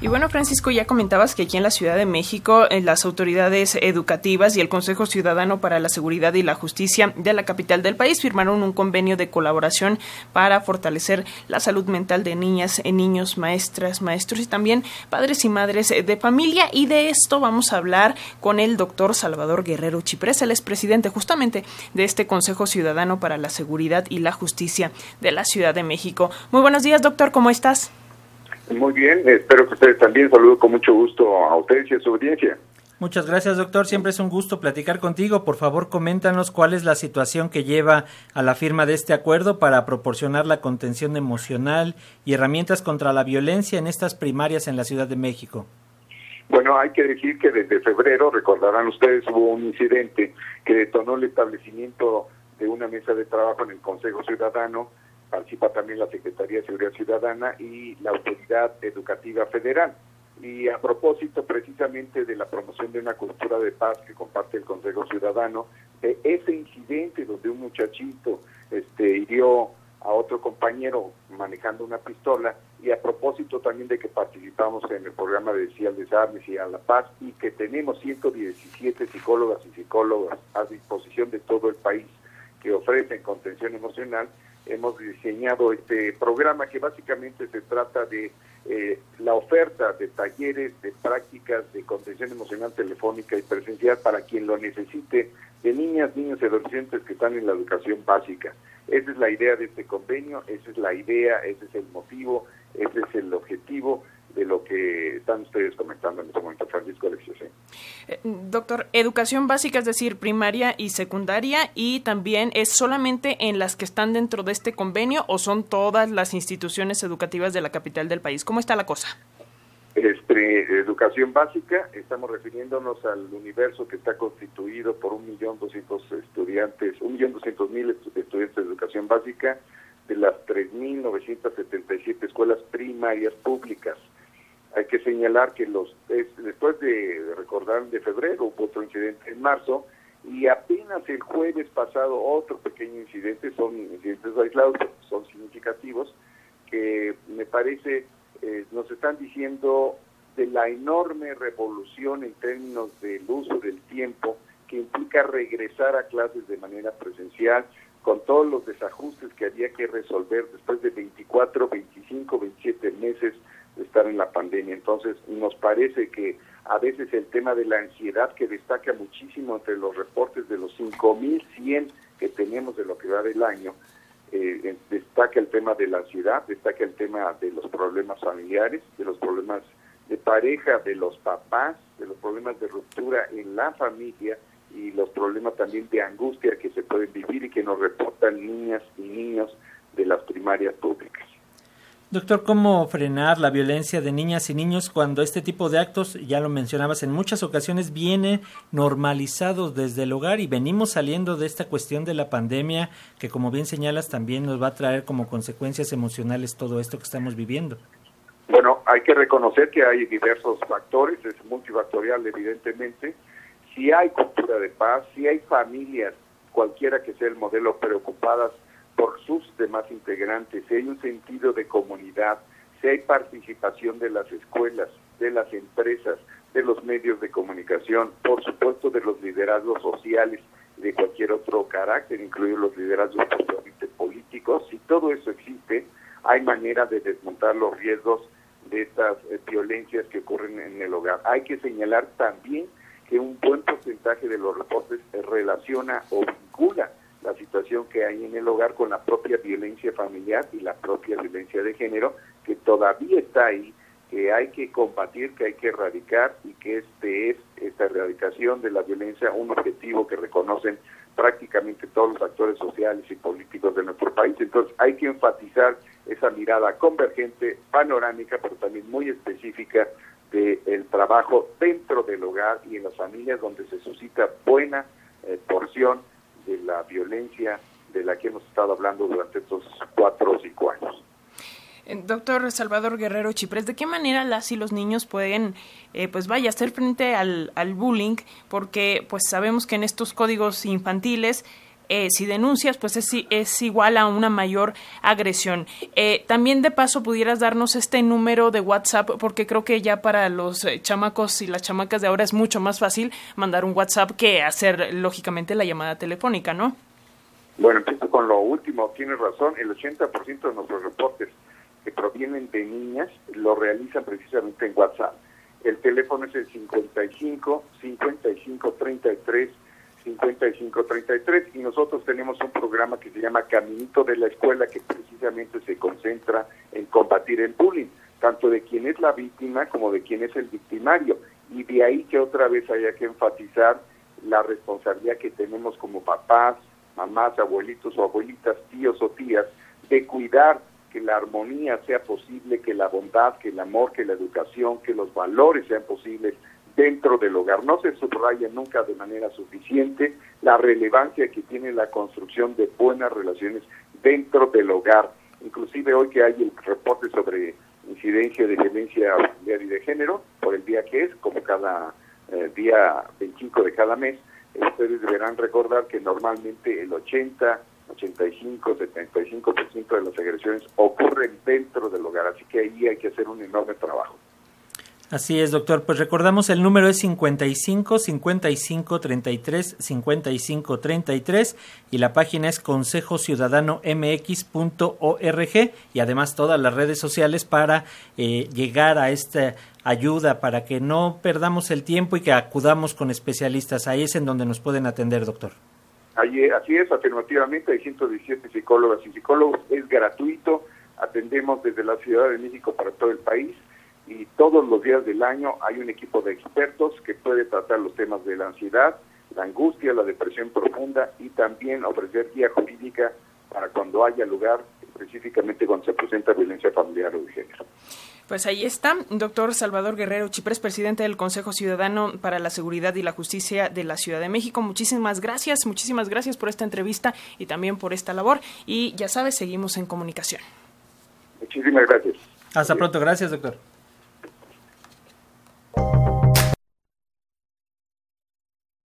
Y bueno, Francisco, ya comentabas que aquí en la Ciudad de México en las autoridades educativas y el Consejo Ciudadano para la Seguridad y la Justicia de la capital del país firmaron un convenio de colaboración para fortalecer la salud mental de niñas, niños, maestras, maestros y también padres y madres de familia. Y de esto vamos a hablar con el doctor Salvador Guerrero Chiprés, el es presidente justamente de este Consejo Ciudadano para la Seguridad y la Justicia de la Ciudad de México. Muy buenos días, doctor, ¿cómo estás? Muy bien, espero que ustedes también. Saludo con mucho gusto a ustedes y a su audiencia. Muchas gracias, doctor. Siempre es un gusto platicar contigo. Por favor, coméntanos cuál es la situación que lleva a la firma de este acuerdo para proporcionar la contención emocional y herramientas contra la violencia en estas primarias en la Ciudad de México. Bueno, hay que decir que desde febrero, recordarán ustedes, hubo un incidente que detonó el establecimiento de una mesa de trabajo en el Consejo Ciudadano participa también la Secretaría de Seguridad Ciudadana y la Autoridad Educativa Federal. Y a propósito precisamente de la promoción de una cultura de paz que comparte el Consejo Ciudadano, de ese incidente donde un muchachito este, hirió a otro compañero manejando una pistola y a propósito también de que participamos en el programa de Decía Desarmes y a la Paz y que tenemos 117 psicólogas y psicólogas a disposición de todo el país que ofrecen contención emocional, hemos diseñado este programa que básicamente se trata de eh, la oferta de talleres, de prácticas de contención emocional telefónica y presencial para quien lo necesite, de niñas, niños y adolescentes que están en la educación básica. Esa es la idea de este convenio, esa es la idea, ese es el motivo, ese es el objetivo de lo que están ustedes comentando en este momento, Francisco Alexis. Eh, doctor, educación básica, es decir, primaria y secundaria, y también es solamente en las que están dentro de este convenio o son todas las instituciones educativas de la capital del país. ¿Cómo está la cosa? Este, educación básica, estamos refiriéndonos al universo que está constituido por un millón doscientos estudiantes, un millón doscientos mil estudiantes de educación básica de las 3.977 escuelas primarias públicas. Hay que señalar que los después de recordar de febrero hubo otro incidente en marzo y apenas el jueves pasado otro pequeño incidente, son incidentes aislados, son significativos, que me parece eh, nos están diciendo de la enorme revolución en términos del uso del tiempo que implica regresar a clases de manera presencial con todos los desajustes que había que resolver después de 24, 25, 27 meses de estar en la pandemia. Entonces, nos parece que a veces el tema de la ansiedad que destaca muchísimo entre los reportes de los 5.100 que tenemos de lo que va del año, eh, destaca el tema de la ansiedad, destaca el tema de los problemas familiares, de los problemas de pareja, de los papás, de los problemas de ruptura en la familia y los problemas también de angustia que se pueden vivir y que nos reportan niñas y niños de las primarias públicas. Doctor, ¿cómo frenar la violencia de niñas y niños cuando este tipo de actos, ya lo mencionabas en muchas ocasiones, viene normalizado desde el hogar y venimos saliendo de esta cuestión de la pandemia que, como bien señalas, también nos va a traer como consecuencias emocionales todo esto que estamos viviendo? Bueno, hay que reconocer que hay diversos factores, es multifactorial evidentemente. Si hay cultura de paz, si hay familias, cualquiera que sea el modelo, preocupadas por sus demás integrantes, si hay un sentido de comunidad, si hay participación de las escuelas, de las empresas, de los medios de comunicación, por supuesto de los liderazgos sociales, de cualquier otro carácter, incluidos los liderazgos políticos, si todo eso existe, hay manera de desmontar los riesgos de estas eh, violencias que ocurren en el hogar. Hay que señalar también que un buen porcentaje de los reportes relaciona o vincula la situación que hay en el hogar con la propia violencia familiar y la propia violencia de género, que todavía está ahí, que hay que combatir, que hay que erradicar y que este es, esta erradicación de la violencia, un objetivo que reconocen prácticamente todos los actores sociales y políticos de nuestro país. Entonces hay que enfatizar esa mirada convergente, panorámica, pero también muy específica del trabajo dentro del hogar y en las familias donde se suscita buena eh, porción de la violencia de la que hemos estado hablando durante estos cuatro o cinco años. Eh, doctor Salvador Guerrero Chiprés, ¿de qué manera las y los niños pueden, eh, pues vaya, hacer frente al, al bullying? Porque pues sabemos que en estos códigos infantiles eh, si denuncias, pues es, es, igual a una mayor agresión. Eh, también de paso pudieras darnos este número de WhatsApp, porque creo que ya para los eh, chamacos y las chamacas de ahora es mucho más fácil mandar un WhatsApp que hacer, lógicamente, la llamada telefónica, ¿no? Bueno, empiezo con lo último, tienes razón, el 80% de nuestros reportes que provienen de niñas lo realizan precisamente en WhatsApp. El teléfono es el 55 55 33 5533 y nosotros tenemos un programa que se llama Caminito de la Escuela que precisamente se concentra en combatir el bullying, tanto de quien es la víctima como de quien es el victimario. Y de ahí que otra vez haya que enfatizar la responsabilidad que tenemos como papás, mamás, abuelitos o abuelitas, tíos o tías, de cuidar que la armonía sea posible, que la bondad, que el amor, que la educación, que los valores sean posibles dentro del hogar. No se subraya nunca de manera suficiente la relevancia que tiene la construcción de buenas relaciones dentro del hogar. Inclusive hoy que hay el reporte sobre incidencia de violencia familiar y de género, por el día que es, como cada eh, día 25 de cada mes, ustedes deberán recordar que normalmente el 80, 85, 75% de las agresiones ocurren dentro del hogar, así que ahí hay que hacer un enorme trabajo. Así es, doctor. Pues recordamos el número es 55 55 33 55 33 y la página es consejo ciudadano mx.org y además todas las redes sociales para eh, llegar a esta ayuda, para que no perdamos el tiempo y que acudamos con especialistas. Ahí es en donde nos pueden atender, doctor. Ahí, así es, afirmativamente hay 117 psicólogas y psicólogos, es gratuito, atendemos desde la Ciudad de México para todo el país todos los días del año hay un equipo de expertos que puede tratar los temas de la ansiedad, la angustia, la depresión profunda y también ofrecer guía jurídica para cuando haya lugar, específicamente cuando se presenta violencia familiar o de género. Pues ahí está, doctor Salvador Guerrero Chiprés, presidente del Consejo Ciudadano para la Seguridad y la Justicia de la Ciudad de México. Muchísimas gracias, muchísimas gracias por esta entrevista y también por esta labor. Y ya sabes, seguimos en comunicación. Muchísimas gracias. Hasta pronto, gracias, doctor.